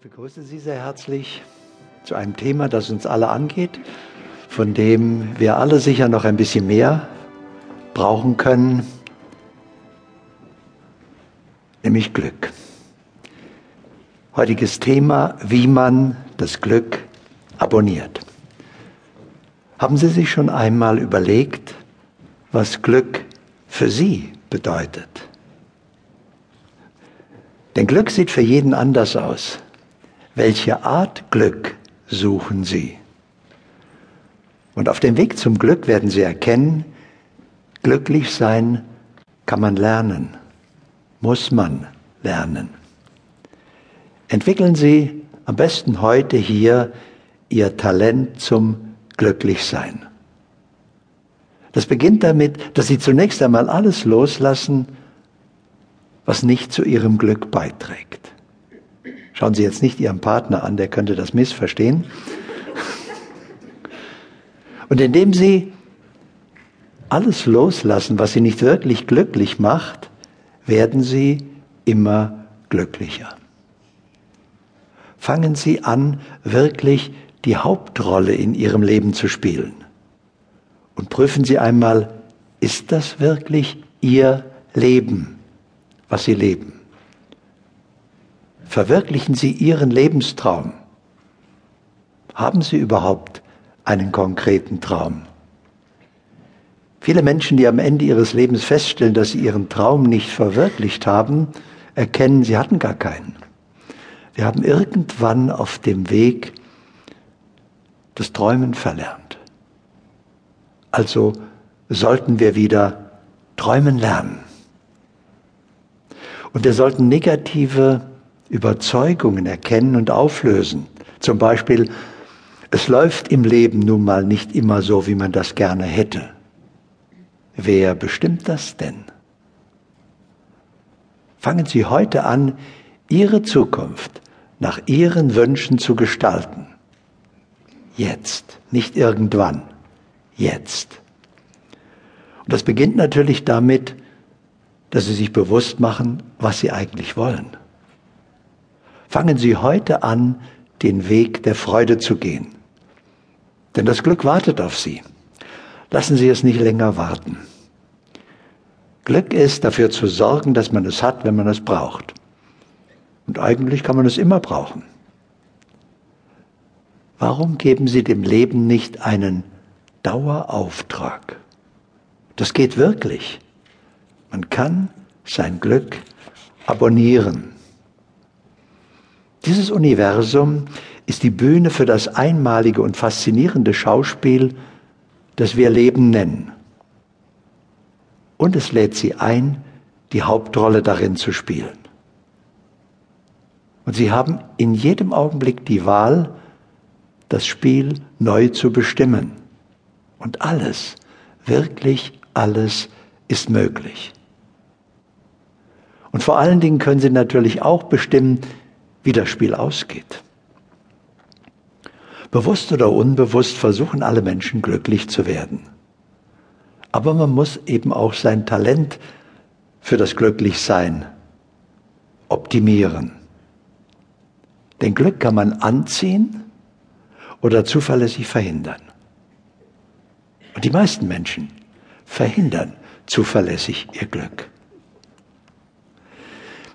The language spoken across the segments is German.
Ich begrüße Sie sehr herzlich zu einem Thema, das uns alle angeht, von dem wir alle sicher noch ein bisschen mehr brauchen können, nämlich Glück. Heutiges Thema, wie man das Glück abonniert. Haben Sie sich schon einmal überlegt, was Glück für Sie bedeutet? Denn Glück sieht für jeden anders aus. Welche Art Glück suchen Sie? Und auf dem Weg zum Glück werden Sie erkennen, glücklich sein kann man lernen, muss man lernen. Entwickeln Sie am besten heute hier Ihr Talent zum Glücklichsein. Das beginnt damit, dass Sie zunächst einmal alles loslassen, was nicht zu Ihrem Glück beiträgt. Schauen Sie jetzt nicht Ihren Partner an, der könnte das missverstehen. Und indem Sie alles loslassen, was Sie nicht wirklich glücklich macht, werden Sie immer glücklicher. Fangen Sie an, wirklich die Hauptrolle in Ihrem Leben zu spielen. Und prüfen Sie einmal, ist das wirklich Ihr Leben, was Sie leben? Verwirklichen Sie Ihren Lebenstraum? Haben Sie überhaupt einen konkreten Traum? Viele Menschen, die am Ende ihres Lebens feststellen, dass sie ihren Traum nicht verwirklicht haben, erkennen, sie hatten gar keinen. Wir haben irgendwann auf dem Weg das Träumen verlernt. Also sollten wir wieder träumen lernen. Und wir sollten negative Überzeugungen erkennen und auflösen. Zum Beispiel, es läuft im Leben nun mal nicht immer so, wie man das gerne hätte. Wer bestimmt das denn? Fangen Sie heute an, Ihre Zukunft nach Ihren Wünschen zu gestalten. Jetzt, nicht irgendwann, jetzt. Und das beginnt natürlich damit, dass Sie sich bewusst machen, was Sie eigentlich wollen. Fangen Sie heute an, den Weg der Freude zu gehen. Denn das Glück wartet auf Sie. Lassen Sie es nicht länger warten. Glück ist dafür zu sorgen, dass man es hat, wenn man es braucht. Und eigentlich kann man es immer brauchen. Warum geben Sie dem Leben nicht einen Dauerauftrag? Das geht wirklich. Man kann sein Glück abonnieren. Dieses Universum ist die Bühne für das einmalige und faszinierende Schauspiel, das wir Leben nennen. Und es lädt sie ein, die Hauptrolle darin zu spielen. Und sie haben in jedem Augenblick die Wahl, das Spiel neu zu bestimmen. Und alles, wirklich alles ist möglich. Und vor allen Dingen können Sie natürlich auch bestimmen, wie das Spiel ausgeht. Bewusst oder unbewusst versuchen alle Menschen glücklich zu werden. Aber man muss eben auch sein Talent für das Glücklichsein optimieren. Denn Glück kann man anziehen oder zuverlässig verhindern. Und die meisten Menschen verhindern zuverlässig ihr Glück.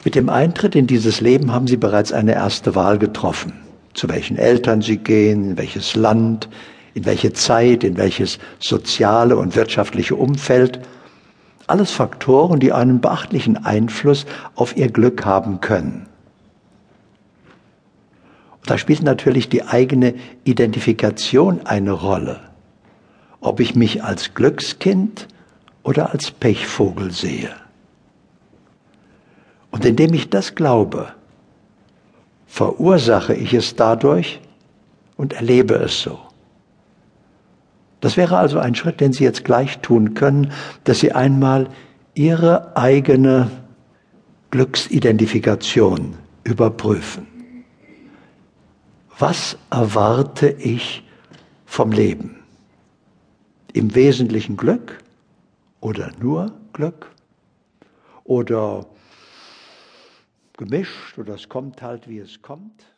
Mit dem Eintritt in dieses Leben haben Sie bereits eine erste Wahl getroffen. Zu welchen Eltern Sie gehen, in welches Land, in welche Zeit, in welches soziale und wirtschaftliche Umfeld. Alles Faktoren, die einen beachtlichen Einfluss auf Ihr Glück haben können. Und da spielt natürlich die eigene Identifikation eine Rolle. Ob ich mich als Glückskind oder als Pechvogel sehe. Und indem ich das glaube, verursache ich es dadurch und erlebe es so. Das wäre also ein Schritt, den Sie jetzt gleich tun können, dass Sie einmal Ihre eigene Glücksidentifikation überprüfen. Was erwarte ich vom Leben? Im Wesentlichen Glück oder nur Glück? Oder gemischt oder es kommt halt, wie es kommt.